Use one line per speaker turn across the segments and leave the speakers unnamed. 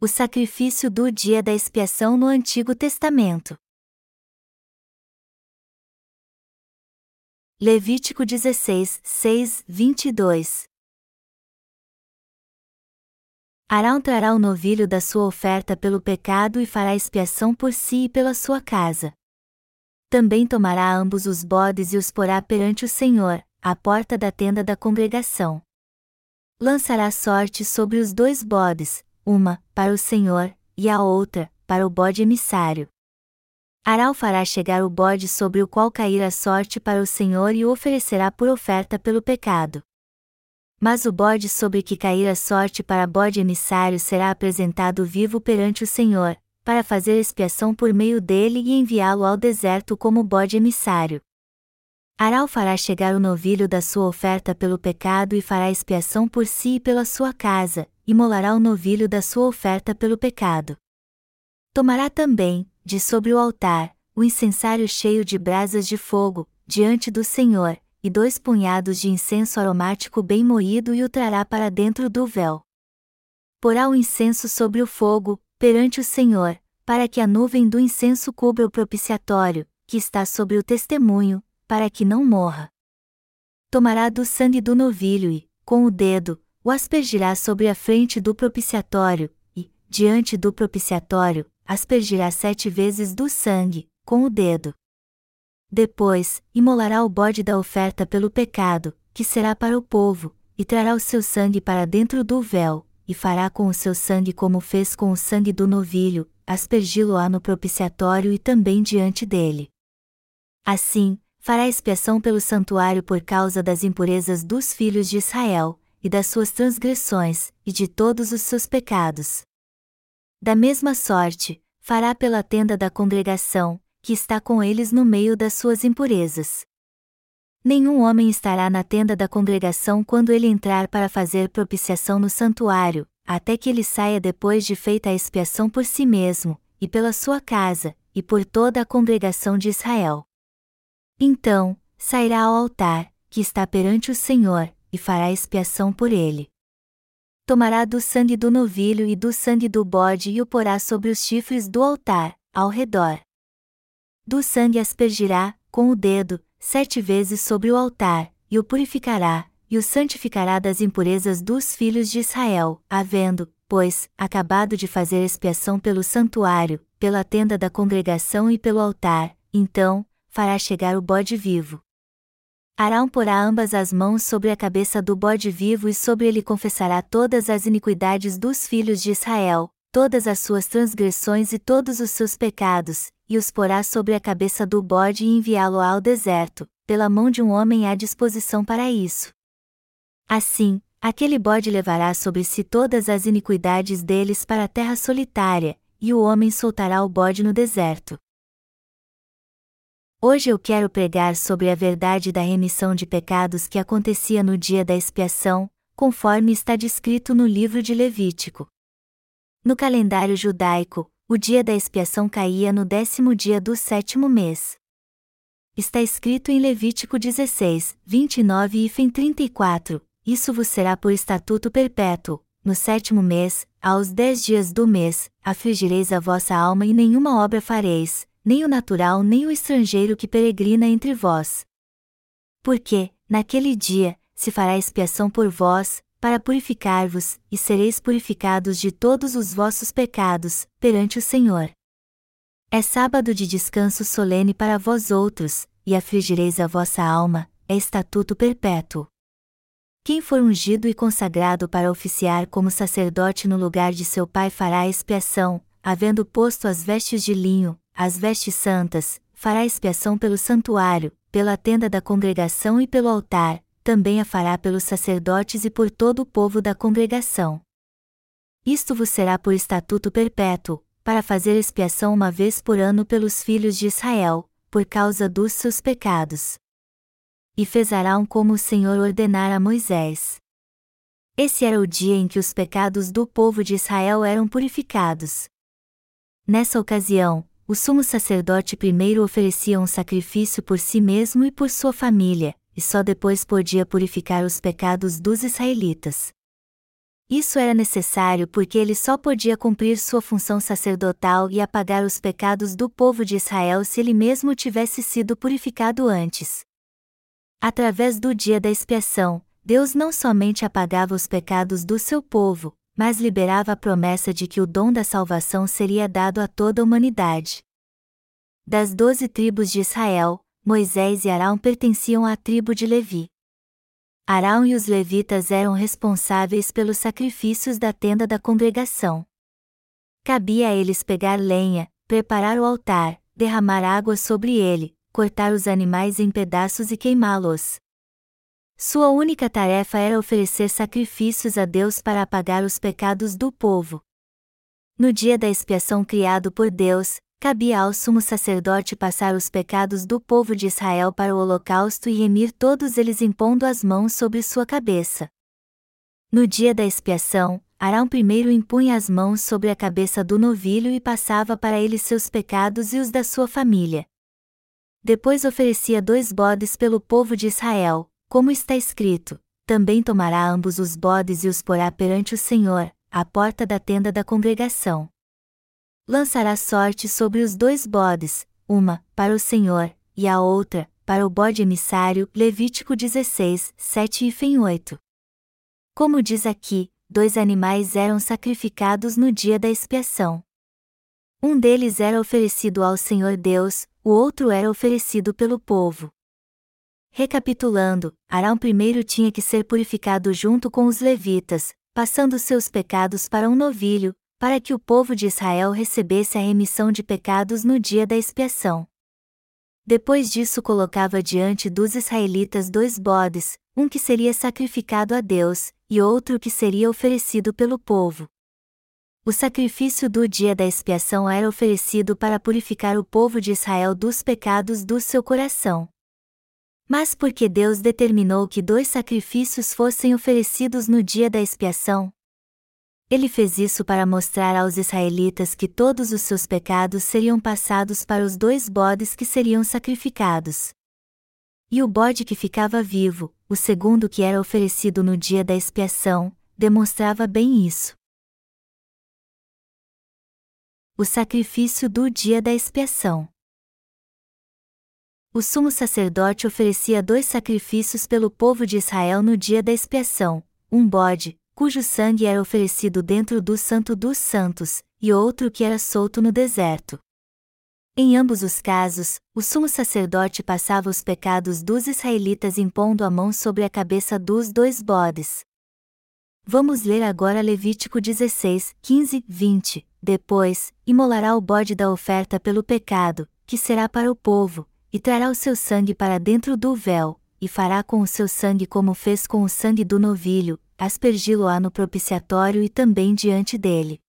O sacrifício do dia da expiação no Antigo Testamento. Levítico 16, 6, 22 Arão trará o novilho da sua oferta pelo pecado e fará expiação por si e pela sua casa. Também tomará ambos os bodes e os porá perante o Senhor, à porta da tenda da congregação. Lançará sorte sobre os dois bodes, uma, para o Senhor, e a outra, para o bode emissário. Arau fará chegar o bode sobre o qual cair a sorte para o Senhor e o oferecerá por oferta pelo pecado. Mas o bode sobre que cair a sorte para bode emissário será apresentado vivo perante o Senhor, para fazer expiação por meio dele e enviá-lo ao deserto como bode emissário. Arau fará chegar o novilho da sua oferta pelo pecado e fará expiação por si e pela sua casa, imolará o novilho da sua oferta pelo pecado. Tomará também, de sobre o altar, o incensário cheio de brasas de fogo, diante do Senhor, e dois punhados de incenso aromático bem moído e o trará para dentro do véu. Porá o incenso sobre o fogo, perante o Senhor, para que a nuvem do incenso cubra o propiciatório, que está sobre o testemunho, para que não morra. Tomará do sangue do novilho e, com o dedo, o aspergirá sobre a frente do propiciatório, e, diante do propiciatório, aspergirá sete vezes do sangue, com o dedo. Depois, imolará o bode da oferta pelo pecado, que será para o povo, e trará o seu sangue para dentro do véu, e fará com o seu sangue como fez com o sangue do novilho, aspergi-lo-á no propiciatório e também diante dele. Assim, fará expiação pelo santuário por causa das impurezas dos filhos de Israel, e das suas transgressões, e de todos os seus pecados. Da mesma sorte, fará pela tenda da congregação, que está com eles no meio das suas impurezas. Nenhum homem estará na tenda da congregação quando ele entrar para fazer propiciação no santuário, até que ele saia depois de feita a expiação por si mesmo, e pela sua casa, e por toda a congregação de Israel. Então, sairá ao altar, que está perante o Senhor, e fará expiação por ele. Tomará do sangue do novilho e do sangue do bode e o porá sobre os chifres do altar, ao redor. Do sangue aspergirá, com o dedo, sete vezes sobre o altar, e o purificará, e o santificará das impurezas dos filhos de Israel, havendo, pois, acabado de fazer expiação pelo santuário, pela tenda da congregação e pelo altar, então, fará chegar o bode vivo. Arão porá ambas as mãos sobre a cabeça do bode vivo e sobre ele confessará todas as iniquidades dos filhos de Israel, todas as suas transgressões e todos os seus pecados, e os porá sobre a cabeça do bode e enviá-lo ao deserto, pela mão de um homem à disposição para isso. Assim, aquele bode levará sobre si todas as iniquidades deles para a terra solitária, e o homem soltará o bode no deserto. Hoje eu quero pregar sobre a verdade da remissão de pecados que acontecia no dia da expiação, conforme está descrito no livro de Levítico. No calendário judaico, o dia da expiação caía no décimo dia do sétimo mês. Está escrito em Levítico 16, 29 e fim 34, isso vos será por estatuto perpétuo, no sétimo mês, aos dez dias do mês, afligireis a vossa alma e nenhuma obra fareis, nem o natural nem o estrangeiro que peregrina entre vós. Porque, naquele dia, se fará expiação por vós, para purificar-vos, e sereis purificados de todos os vossos pecados, perante o Senhor. É sábado de descanso solene para vós outros, e afligireis a vossa alma, é estatuto perpétuo. Quem for ungido e consagrado para oficiar como sacerdote no lugar de seu pai fará expiação, havendo posto as vestes de linho, as vestes santas, fará expiação pelo santuário, pela tenda da congregação e pelo altar, também a fará pelos sacerdotes e por todo o povo da congregação. Isto vos será por estatuto perpétuo, para fazer expiação uma vez por ano pelos filhos de Israel, por causa dos seus pecados. E fez Arão como o Senhor ordenara a Moisés. Esse era o dia em que os pecados do povo de Israel eram purificados. Nessa ocasião, o sumo sacerdote primeiro oferecia um sacrifício por si mesmo e por sua família, e só depois podia purificar os pecados dos israelitas. Isso era necessário porque ele só podia cumprir sua função sacerdotal e apagar os pecados do povo de Israel se ele mesmo tivesse sido purificado antes. Através do dia da expiação, Deus não somente apagava os pecados do seu povo, mas liberava a promessa de que o dom da salvação seria dado a toda a humanidade. Das doze tribos de Israel, Moisés e Arão pertenciam à tribo de Levi. Arão e os levitas eram responsáveis pelos sacrifícios da tenda da congregação. Cabia a eles pegar lenha, preparar o altar, derramar água sobre ele, cortar os animais em pedaços e queimá-los. Sua única tarefa era oferecer sacrifícios a Deus para apagar os pecados do povo. No dia da expiação criado por Deus, cabia ao sumo sacerdote passar os pecados do povo de Israel para o holocausto e remir todos eles impondo as mãos sobre sua cabeça. No dia da expiação, Arão primeiro impunha as mãos sobre a cabeça do novilho e passava para ele seus pecados e os da sua família. Depois oferecia dois bodes pelo povo de Israel, como está escrito: também tomará ambos os bodes e os porá perante o Senhor, à porta da tenda da congregação lançará sorte sobre os dois bodes, uma, para o Senhor, e a outra, para o bode emissário. Levítico 16, 7 e Fem 8. Como diz aqui, dois animais eram sacrificados no dia da expiação. Um deles era oferecido ao Senhor Deus, o outro era oferecido pelo povo. Recapitulando, Arão primeiro tinha que ser purificado junto com os levitas, passando seus pecados para um novilho, para que o povo de Israel recebesse a remissão de pecados no dia da expiação. Depois disso, colocava diante dos israelitas dois bodes, um que seria sacrificado a Deus, e outro que seria oferecido pelo povo. O sacrifício do dia da expiação era oferecido para purificar o povo de Israel dos pecados do seu coração. Mas porque Deus determinou que dois sacrifícios fossem oferecidos no dia da expiação, ele fez isso para mostrar aos israelitas que todos os seus pecados seriam passados para os dois bodes que seriam sacrificados. E o bode que ficava vivo, o segundo que era oferecido no dia da expiação, demonstrava bem isso. O sacrifício do dia da expiação. O sumo sacerdote oferecia dois sacrifícios pelo povo de Israel no dia da expiação: um bode, cujo sangue era oferecido dentro do Santo dos Santos, e outro que era solto no deserto. Em ambos os casos, o sumo sacerdote passava os pecados dos israelitas impondo a mão sobre a cabeça dos dois bodes. Vamos ler agora Levítico 16, 15, 20. Depois, imolará o bode da oferta pelo pecado, que será para o povo, e trará o seu sangue para dentro do véu, e fará com o seu sangue como fez com o sangue do novilho, aspergi-lo-á no propiciatório e também diante dele.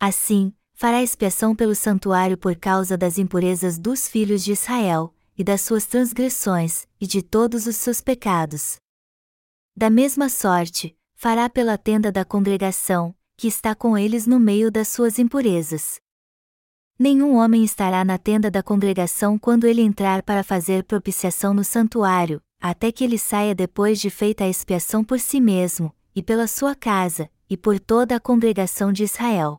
Assim, fará expiação pelo santuário por causa das impurezas dos filhos de Israel, e das suas transgressões, e de todos os seus pecados. Da mesma sorte, fará pela tenda da congregação, que está com eles no meio das suas impurezas. Nenhum homem estará na tenda da congregação quando ele entrar para fazer propiciação no santuário, até que ele saia depois de feita a expiação por si mesmo, e pela sua casa, e por toda a congregação de Israel.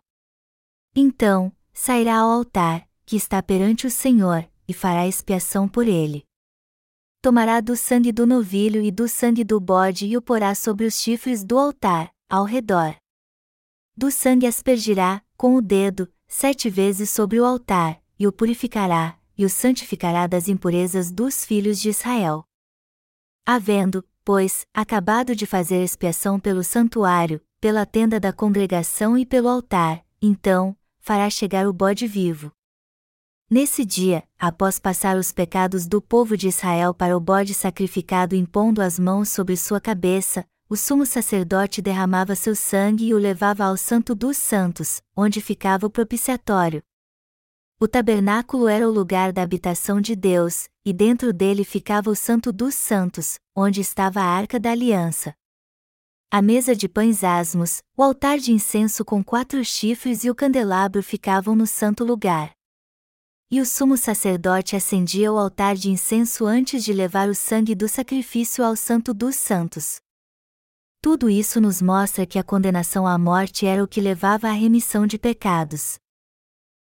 Então, sairá ao altar, que está perante o Senhor, e fará expiação por ele. Tomará do sangue do novilho e do sangue do bode e o porá sobre os chifres do altar, ao redor. Do sangue aspergirá, com o dedo, sete vezes sobre o altar, e o purificará, e o santificará das impurezas dos filhos de Israel. Havendo, pois, acabado de fazer expiação pelo santuário, pela tenda da congregação e pelo altar, então, fará chegar o bode vivo. Nesse dia, após passar os pecados do povo de Israel para o bode sacrificado impondo as mãos sobre sua cabeça, o sumo sacerdote derramava seu sangue e o levava ao Santo dos Santos, onde ficava o propiciatório, o tabernáculo era o lugar da habitação de Deus, e dentro dele ficava o Santo dos Santos, onde estava a arca da aliança. A mesa de pães asmos, o altar de incenso com quatro chifres e o candelabro ficavam no santo lugar. E o sumo sacerdote acendia o altar de incenso antes de levar o sangue do sacrifício ao Santo dos Santos. Tudo isso nos mostra que a condenação à morte era o que levava à remissão de pecados.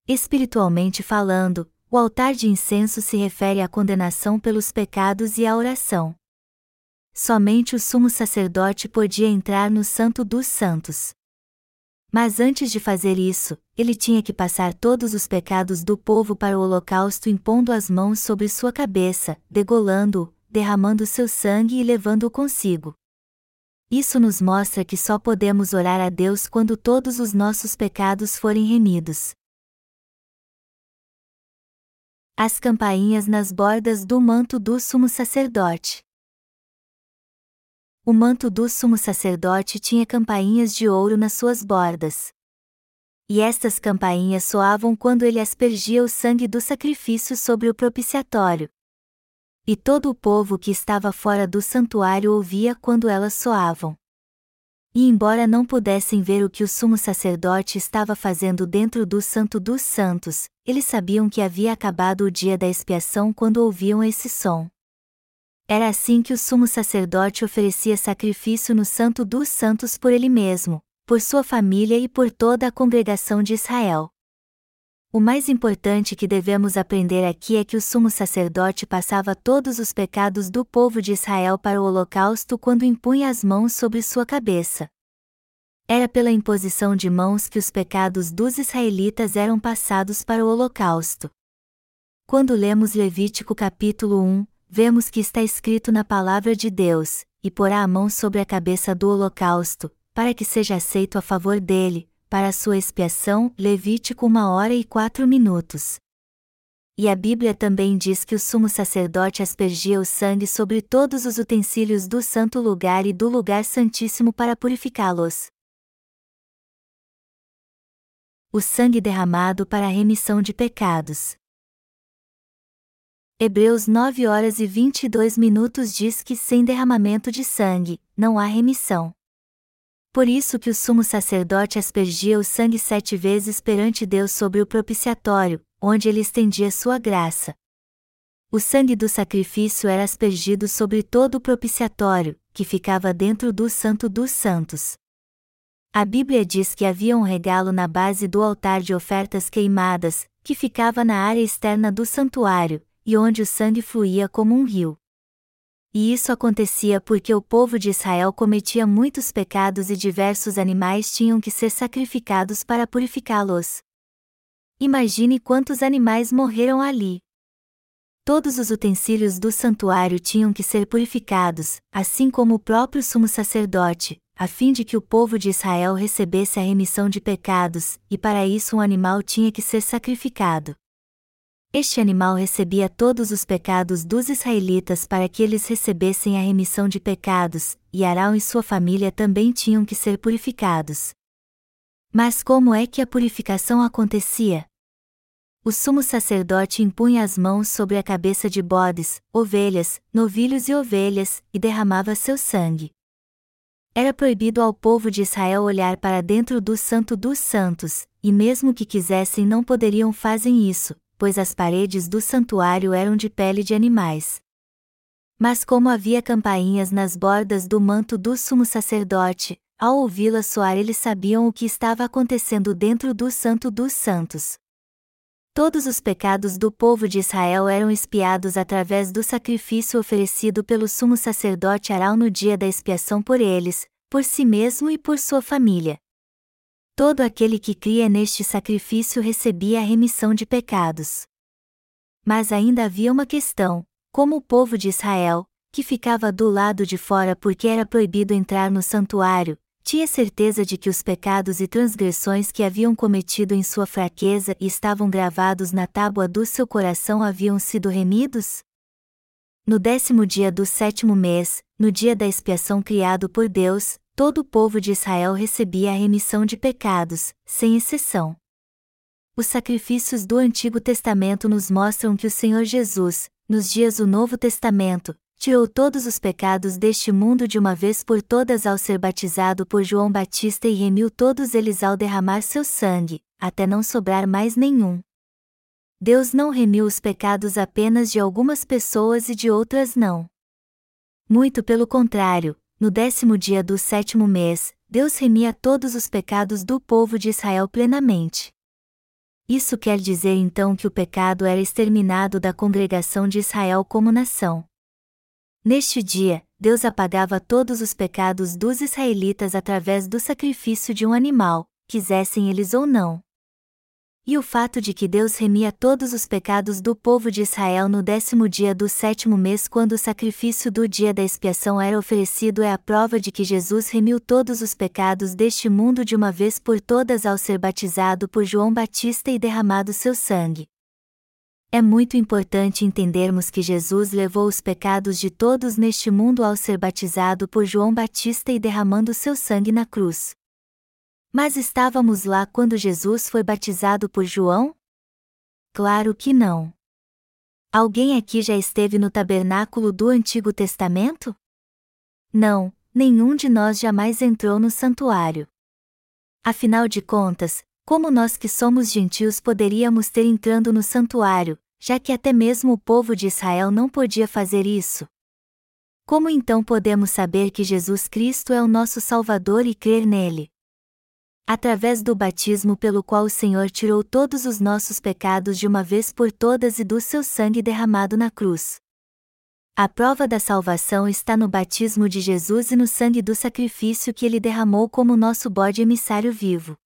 Espiritualmente falando, o altar de incenso se refere à condenação pelos pecados e à oração. Somente o sumo sacerdote podia entrar no Santo dos Santos. Mas antes de fazer isso, ele tinha que passar todos os pecados do povo para o holocausto impondo as mãos sobre sua cabeça, degolando-o, derramando seu sangue e levando-o consigo. Isso nos mostra que só podemos orar a Deus quando todos os nossos pecados forem remidos. As campainhas nas bordas do manto do sumo sacerdote. O manto do sumo sacerdote tinha campainhas de ouro nas suas bordas. E estas campainhas soavam quando ele aspergia o sangue do sacrifício sobre o propiciatório, e todo o povo que estava fora do santuário ouvia quando elas soavam. E embora não pudessem ver o que o sumo sacerdote estava fazendo dentro do Santo dos Santos, eles sabiam que havia acabado o dia da expiação quando ouviam esse som. Era assim que o sumo sacerdote oferecia sacrifício no Santo dos Santos por ele mesmo, por sua família e por toda a congregação de Israel. O mais importante que devemos aprender aqui é que o sumo sacerdote passava todos os pecados do povo de Israel para o holocausto quando impunha as mãos sobre sua cabeça. Era pela imposição de mãos que os pecados dos israelitas eram passados para o holocausto. Quando lemos Levítico capítulo 1, vemos que está escrito na palavra de Deus: E porá a mão sobre a cabeça do holocausto, para que seja aceito a favor dele, para sua expiação, Levítico 1 hora e 4 minutos. E a Bíblia também diz que o sumo sacerdote aspergia o sangue sobre todos os utensílios do santo lugar e do lugar santíssimo para purificá-los. O sangue derramado para a remissão de pecados. Hebreus 9 horas e 22 minutos diz que sem derramamento de sangue, não há remissão. Por isso que o sumo sacerdote aspergia o sangue sete vezes perante Deus sobre o propiciatório, onde ele estendia sua graça. O sangue do sacrifício era aspergido sobre todo o propiciatório, que ficava dentro do Santo dos Santos. A Bíblia diz que havia um regalo na base do altar de ofertas queimadas, que ficava na área externa do santuário, e onde o sangue fluía como um rio. E isso acontecia porque o povo de Israel cometia muitos pecados e diversos animais tinham que ser sacrificados para purificá-los. Imagine quantos animais morreram ali. Todos os utensílios do santuário tinham que ser purificados, assim como o próprio sumo sacerdote, a fim de que o povo de Israel recebesse a remissão de pecados, e para isso um animal tinha que ser sacrificado. Este animal recebia todos os pecados dos israelitas para que eles recebessem a remissão de pecados, e Arão e sua família também tinham que ser purificados. Mas como é que a purificação acontecia? O sumo sacerdote impunha as mãos sobre a cabeça de bodes, ovelhas, novilhos e ovelhas, e derramava seu sangue. Era proibido ao povo de Israel olhar para dentro do Santo dos Santos, e mesmo que quisessem não poderiam fazer isso, pois as paredes do santuário eram de pele de animais. Mas como havia campainhas nas bordas do manto do sumo sacerdote, ao ouvi-las soar eles sabiam o que estava acontecendo dentro do Santo dos Santos. Todos os pecados do povo de Israel eram expiados através do sacrifício oferecido pelo sumo sacerdote Arão no dia da expiação por eles, por si mesmo e por sua família. Todo aquele que cria neste sacrifício recebia a remissão de pecados. Mas ainda havia uma questão: como o povo de Israel, que ficava do lado de fora porque era proibido entrar no santuário, tinha certeza de que os pecados e transgressões que haviam cometido em sua fraqueza e estavam gravados na tábua do seu coração haviam sido remidos? No décimo dia do sétimo mês, no dia da expiação criado por Deus, todo o povo de Israel recebia a remissão de pecados, sem exceção. Os sacrifícios do Antigo Testamento nos mostram que o Senhor Jesus, nos dias do Novo Testamento, tirou todos os pecados deste mundo de uma vez por todas ao ser batizado por João Batista e remiu todos eles ao derramar seu sangue, até não sobrar mais nenhum. Deus não remiu os pecados apenas de algumas pessoas e de outras não. Muito pelo contrário, no décimo dia do sétimo mês, Deus remia todos os pecados do povo de Israel plenamente. Isso quer dizer então que o pecado era exterminado da congregação de Israel como nação. Neste dia, Deus apagava todos os pecados dos israelitas através do sacrifício de um animal, quisessem eles ou não. E o fato de que Deus remia todos os pecados do povo de Israel no décimo dia do sétimo mês quando o sacrifício do dia da expiação era oferecido é a prova de que Jesus remiu todos os pecados deste mundo de uma vez por todas ao ser batizado por João Batista e derramado seu sangue. É muito importante entendermos que Jesus levou os pecados de todos neste mundo ao ser batizado por João Batista e derramando seu sangue na cruz. Mas estávamos lá quando Jesus foi batizado por João? Claro que não. Alguém aqui já esteve no tabernáculo do Antigo Testamento? Não, nenhum de nós jamais entrou no santuário. Afinal de contas, como nós que somos gentios poderíamos ter entrando no santuário, já que até mesmo o povo de Israel não podia fazer isso? Como então podemos saber que Jesus Cristo é o nosso Salvador e crer nele? Através do batismo pelo qual o Senhor tirou todos os nossos pecados de uma vez por todas e do seu sangue derramado na cruz. A prova da salvação está no batismo de Jesus e no sangue do sacrifício que ele derramou como nosso bode emissário vivo.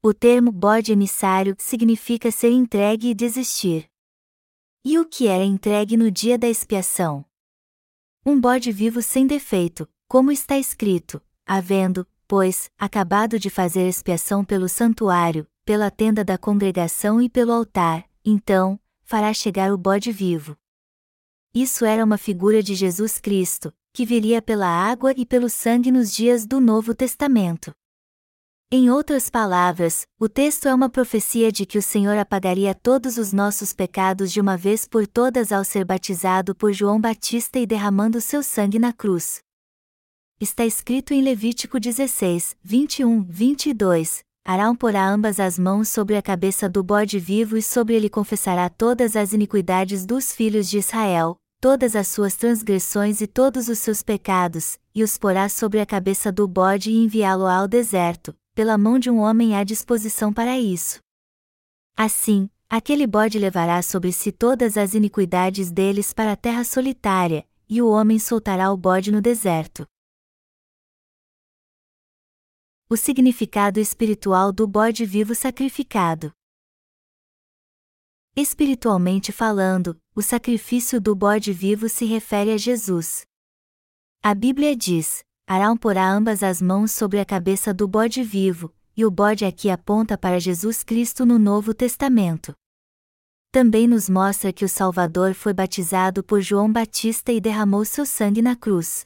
O termo bode emissário significa ser entregue e desistir. E o que era entregue no dia da expiação? Um bode vivo sem defeito, como está escrito, havendo, pois, acabado de fazer expiação pelo santuário, pela tenda da congregação e pelo altar, então, fará chegar o bode vivo. Isso era uma figura de Jesus Cristo, que viria pela água e pelo sangue nos dias do Novo Testamento. Em outras palavras, o texto é uma profecia de que o Senhor apagaria todos os nossos pecados de uma vez por todas ao ser batizado por João Batista e derramando seu sangue na cruz está escrito em Levítico 16, 21, 22. Arão porá ambas as mãos sobre a cabeça do bode vivo e sobre ele confessará todas as iniquidades dos filhos de Israel, todas as suas transgressões e todos os seus pecados, e os porá sobre a cabeça do bode e enviá-lo ao deserto, pela mão de um homem à disposição para isso. Assim, aquele bode levará sobre si todas as iniquidades deles para a terra solitária, e o homem soltará o bode no deserto. O significado espiritual do bode vivo sacrificado. Espiritualmente falando, o sacrifício do bode vivo se refere a Jesus. A Bíblia diz: Arão porá ambas as mãos sobre a cabeça do bode vivo, e o bode aqui aponta para Jesus Cristo no Novo Testamento. Também nos mostra que o Salvador foi batizado por João Batista e derramou seu sangue na cruz.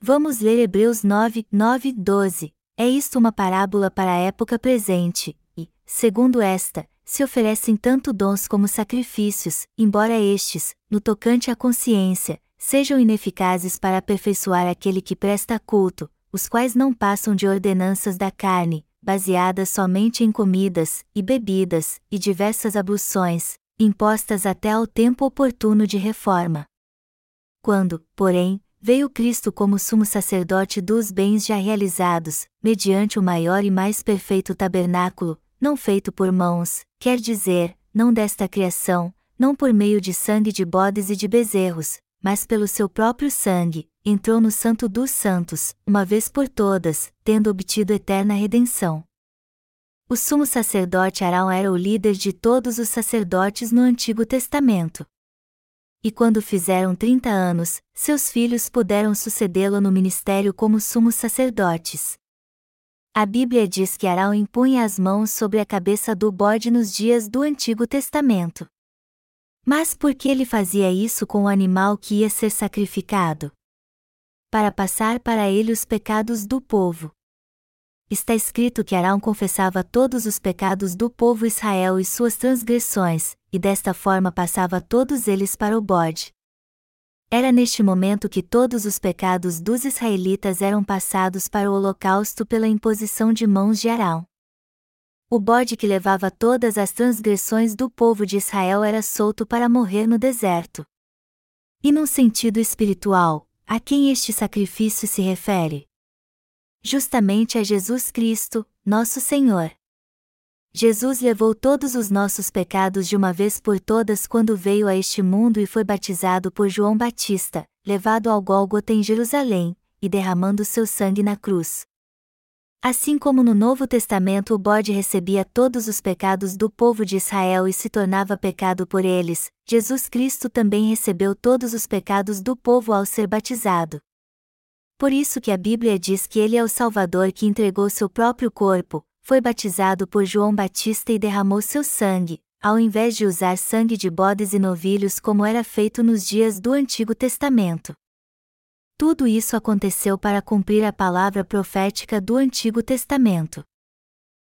Vamos ler Hebreus 9, 9, 12. É isto uma parábola para a época presente, e, segundo esta, se oferecem tanto dons como sacrifícios, embora estes, no tocante à consciência, sejam ineficazes para aperfeiçoar aquele que presta culto, os quais não passam de ordenanças da carne, baseadas somente em comidas, e bebidas, e diversas abluções, impostas até ao tempo oportuno de reforma. Quando, porém, veio Cristo como sumo sacerdote dos bens já realizados, mediante o maior e mais perfeito tabernáculo, não feito por mãos, quer dizer, não desta criação, não por meio de sangue de bodes e de bezerros, mas pelo seu próprio sangue, entrou no Santo dos Santos, uma vez por todas, tendo obtido eterna redenção. O sumo sacerdote Arão era o líder de todos os sacerdotes no Antigo Testamento e quando fizeram trinta anos, seus filhos puderam sucedê-lo no ministério como sumos sacerdotes. A Bíblia diz que Arão impunha as mãos sobre a cabeça do bode nos dias do Antigo Testamento. Mas por que ele fazia isso com o animal que ia ser sacrificado? Para passar para ele os pecados do povo está escrito que Arão confessava todos os pecados do povo Israel e suas transgressões, e desta forma passava todos eles para o bode. Era neste momento que todos os pecados dos israelitas eram passados para o holocausto pela imposição de mãos de Arão. O bode que levava todas as transgressões do povo de Israel era solto para morrer no deserto. E num sentido espiritual, a quem este sacrifício se refere? Justamente a Jesus Cristo, nosso Senhor. Jesus levou todos os nossos pecados de uma vez por todas quando veio a este mundo e foi batizado por João Batista, levado ao Gólgota em Jerusalém, e derramando seu sangue na cruz. Assim como no Novo Testamento o bode recebia todos os pecados do povo de Israel e se tornava pecado por eles, Jesus Cristo também recebeu todos os pecados do povo ao ser batizado. Por isso que a Bíblia diz que ele é o Salvador que entregou seu próprio corpo, foi batizado por João Batista e derramou seu sangue, ao invés de usar sangue de bodes e novilhos como era feito nos dias do Antigo Testamento. Tudo isso aconteceu para cumprir a palavra profética do Antigo Testamento.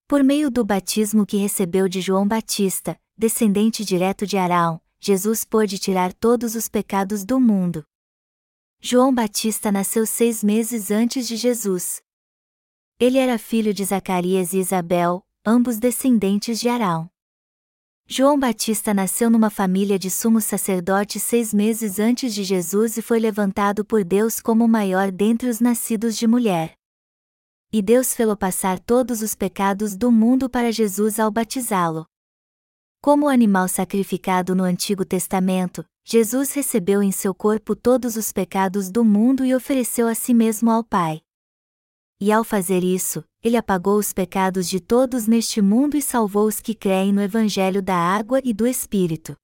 Por meio do batismo que recebeu de João Batista, descendente direto de Arão, Jesus pôde tirar todos os pecados do mundo. João Batista nasceu seis meses antes de Jesus. Ele era filho de Zacarias e Isabel, ambos descendentes de Arão. João Batista nasceu numa família de sumos sacerdotes seis meses antes de Jesus e foi levantado por Deus como o maior dentre os nascidos de mulher. E Deus fê-lo passar todos os pecados do mundo para Jesus ao batizá-lo. Como o animal sacrificado no Antigo Testamento, Jesus recebeu em seu corpo todos os pecados do mundo e ofereceu a si mesmo ao Pai e ao fazer isso, ele apagou os pecados de todos neste mundo e salvou os que creem no Evangelho da água e do Espírito.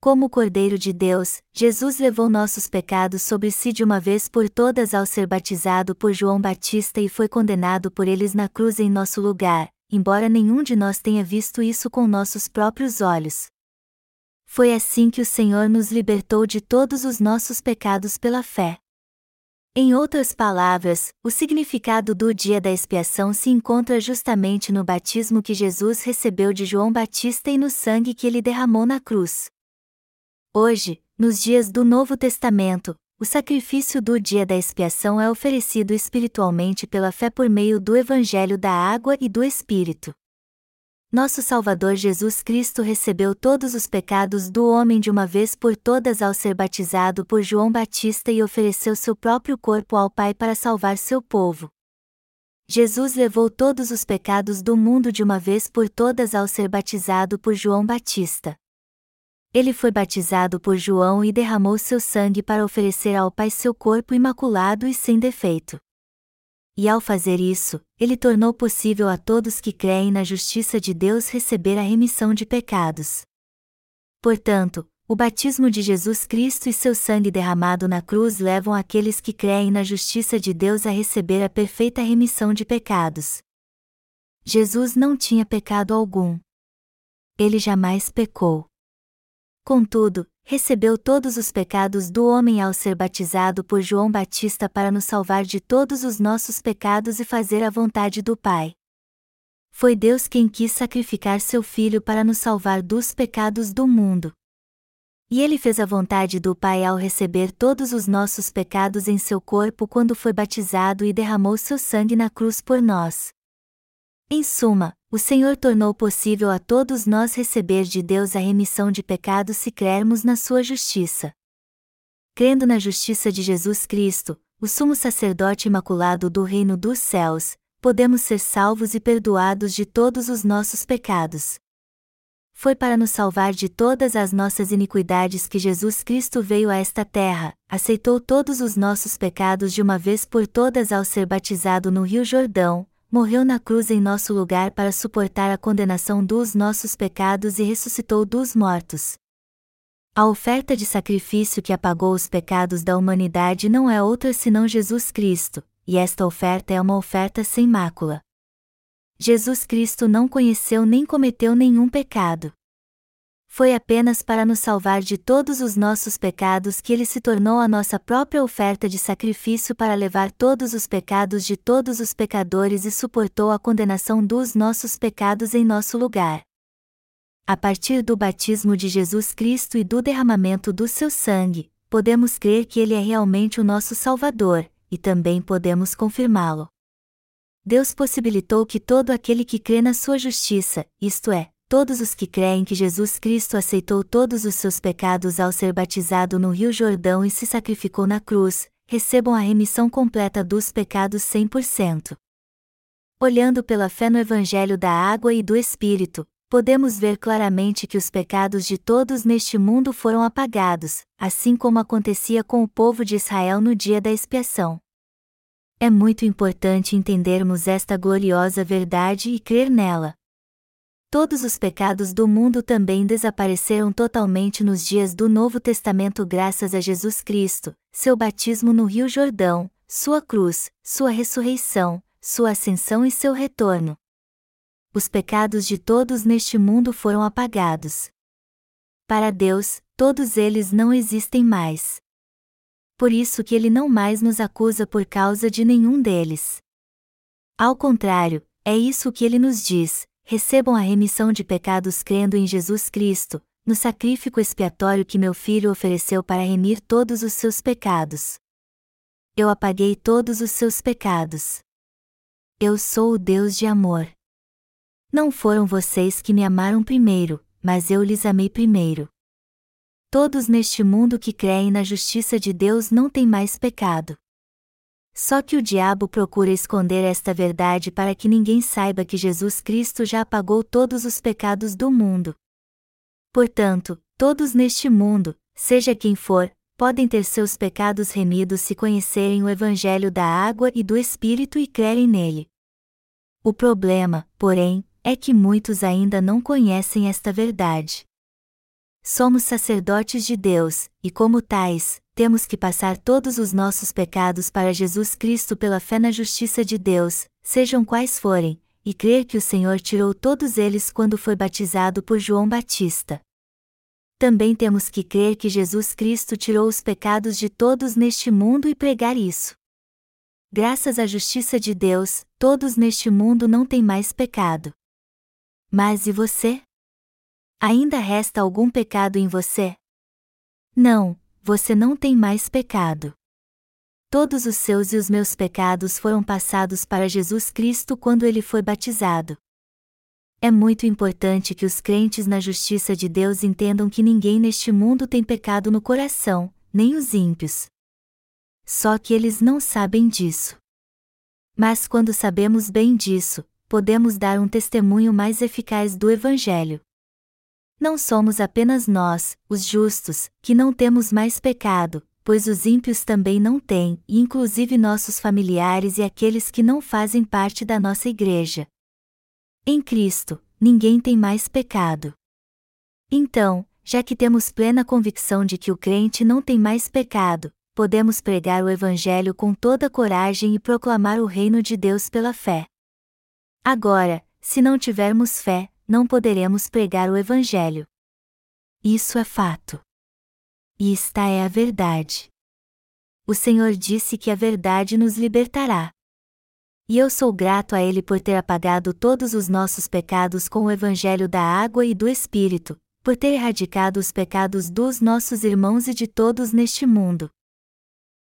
Como Cordeiro de Deus, Jesus levou nossos pecados sobre si de uma vez por todas ao ser batizado por João Batista e foi condenado por eles na cruz em nosso lugar, embora nenhum de nós tenha visto isso com nossos próprios olhos. Foi assim que o Senhor nos libertou de todos os nossos pecados pela fé. Em outras palavras, o significado do dia da expiação se encontra justamente no batismo que Jesus recebeu de João Batista e no sangue que ele derramou na cruz. Hoje, nos dias do Novo Testamento, o sacrifício do dia da expiação é oferecido espiritualmente pela fé por meio do Evangelho da Água e do Espírito. Nosso Salvador Jesus Cristo recebeu todos os pecados do homem de uma vez por todas ao ser batizado por João Batista e ofereceu seu próprio corpo ao Pai para salvar seu povo. Jesus levou todos os pecados do mundo de uma vez por todas ao ser batizado por João Batista. Ele foi batizado por João e derramou seu sangue para oferecer ao Pai seu corpo imaculado e sem defeito e ao fazer isso, ele tornou possível a todos que creem na justiça de Deus receber a remissão de pecados. Portanto, o batismo de Jesus Cristo e seu sangue derramado na cruz levam aqueles que creem na justiça de Deus a receber a perfeita remissão de pecados. Jesus não tinha pecado algum. Ele jamais pecou. Contudo, recebeu todos os pecados do homem ao ser batizado por João Batista para nos salvar de todos os nossos pecados e fazer a vontade do Pai. Foi Deus quem quis sacrificar seu Filho para nos salvar dos pecados do mundo. E ele fez a vontade do Pai ao receber todos os nossos pecados em seu corpo quando foi batizado e derramou seu sangue na cruz por nós. Em suma, o Senhor tornou possível a todos nós receber de Deus a remissão de pecados se crermos na sua justiça. Crendo na justiça de Jesus Cristo, o sumo sacerdote imaculado do reino dos céus, podemos ser salvos e perdoados de todos os nossos pecados. Foi para nos salvar de todas as nossas iniquidades que Jesus Cristo veio a esta terra, aceitou todos os nossos pecados de uma vez por todas ao ser batizado no Rio Jordão, morreu na cruz em nosso lugar para suportar a condenação dos nossos pecados e ressuscitou dos mortos. A oferta de sacrifício que apagou os pecados da humanidade não é outra senão Jesus Cristo, e esta oferta é uma oferta sem mácula. Jesus Cristo não conheceu nem cometeu nenhum pecado foi apenas para nos salvar de todos os nossos pecados que ele se tornou a nossa própria oferta de sacrifício para levar todos os pecados de todos os pecadores e suportou a condenação dos nossos pecados em nosso lugar. A partir do batismo de Jesus Cristo e do derramamento do seu sangue, podemos crer que ele é realmente o nosso Salvador, e também podemos confirmá-lo. Deus possibilitou que todo aquele que crê na sua justiça, isto é, todos os que creem que Jesus Cristo aceitou todos os seus pecados ao ser batizado no Rio Jordão e se sacrificou na cruz, recebam a remissão completa dos pecados 100%. Olhando pela fé no Evangelho da Água e do Espírito, podemos ver claramente que os pecados de todos neste mundo foram apagados, assim como acontecia com o povo de Israel no dia da expiação. É muito importante entendermos esta gloriosa verdade e crer nela. Todos os pecados do mundo também desapareceram totalmente nos dias do Novo Testamento graças a Jesus Cristo, seu batismo no Rio Jordão, sua cruz, sua ressurreição, sua ascensão e seu retorno. Os pecados de todos neste mundo foram apagados. Para Deus, todos eles não existem mais. Por isso que ele não mais nos acusa por causa de nenhum deles. Ao contrário, é isso que ele nos diz: recebam a remissão de pecados crendo em Jesus Cristo, no sacrifício expiatório que meu filho ofereceu para remir todos os seus pecados. Eu apaguei todos os seus pecados. Eu sou o Deus de amor. Não foram vocês que me amaram primeiro, mas eu lhes amei primeiro. Todos neste mundo que creem na justiça de Deus não têm mais pecado. Só que o diabo procura esconder esta verdade para que ninguém saiba que Jesus Cristo já apagou todos os pecados do mundo. Portanto, todos neste mundo, seja quem for, podem ter seus pecados remidos se conhecerem o Evangelho da água e do Espírito e crerem nele. O problema, porém, é que muitos ainda não conhecem esta verdade. Somos sacerdotes de Deus, e como tais, temos que passar todos os nossos pecados para Jesus Cristo pela fé na justiça de Deus, sejam quais forem, e crer que o Senhor tirou todos eles quando foi batizado por João Batista. Também temos que crer que Jesus Cristo tirou os pecados de todos neste mundo e pregar isso. Graças à justiça de Deus, todos neste mundo não têm mais pecado. Mas e você? Ainda resta algum pecado em você? Não, você não tem mais pecado. Todos os seus e os meus pecados foram passados para Jesus Cristo quando ele foi batizado. É muito importante que os crentes na justiça de Deus entendam que ninguém neste mundo tem pecado no coração, nem os ímpios. Só que eles não sabem disso. Mas quando sabemos bem disso, podemos dar um testemunho mais eficaz do Evangelho. Não somos apenas nós, os justos, que não temos mais pecado, pois os ímpios também não têm, e inclusive nossos familiares e aqueles que não fazem parte da nossa igreja. Em Cristo, ninguém tem mais pecado. Então, já que temos plena convicção de que o crente não tem mais pecado, podemos pregar o Evangelho com toda coragem e proclamar o reino de Deus pela fé. Agora, se não tivermos fé, não poderemos pregar o Evangelho. Isso é fato. E esta é a verdade. O Senhor disse que a verdade nos libertará. E eu sou grato a Ele por ter apagado todos os nossos pecados com o Evangelho da água e do Espírito, por ter erradicado os pecados dos nossos irmãos e de todos neste mundo.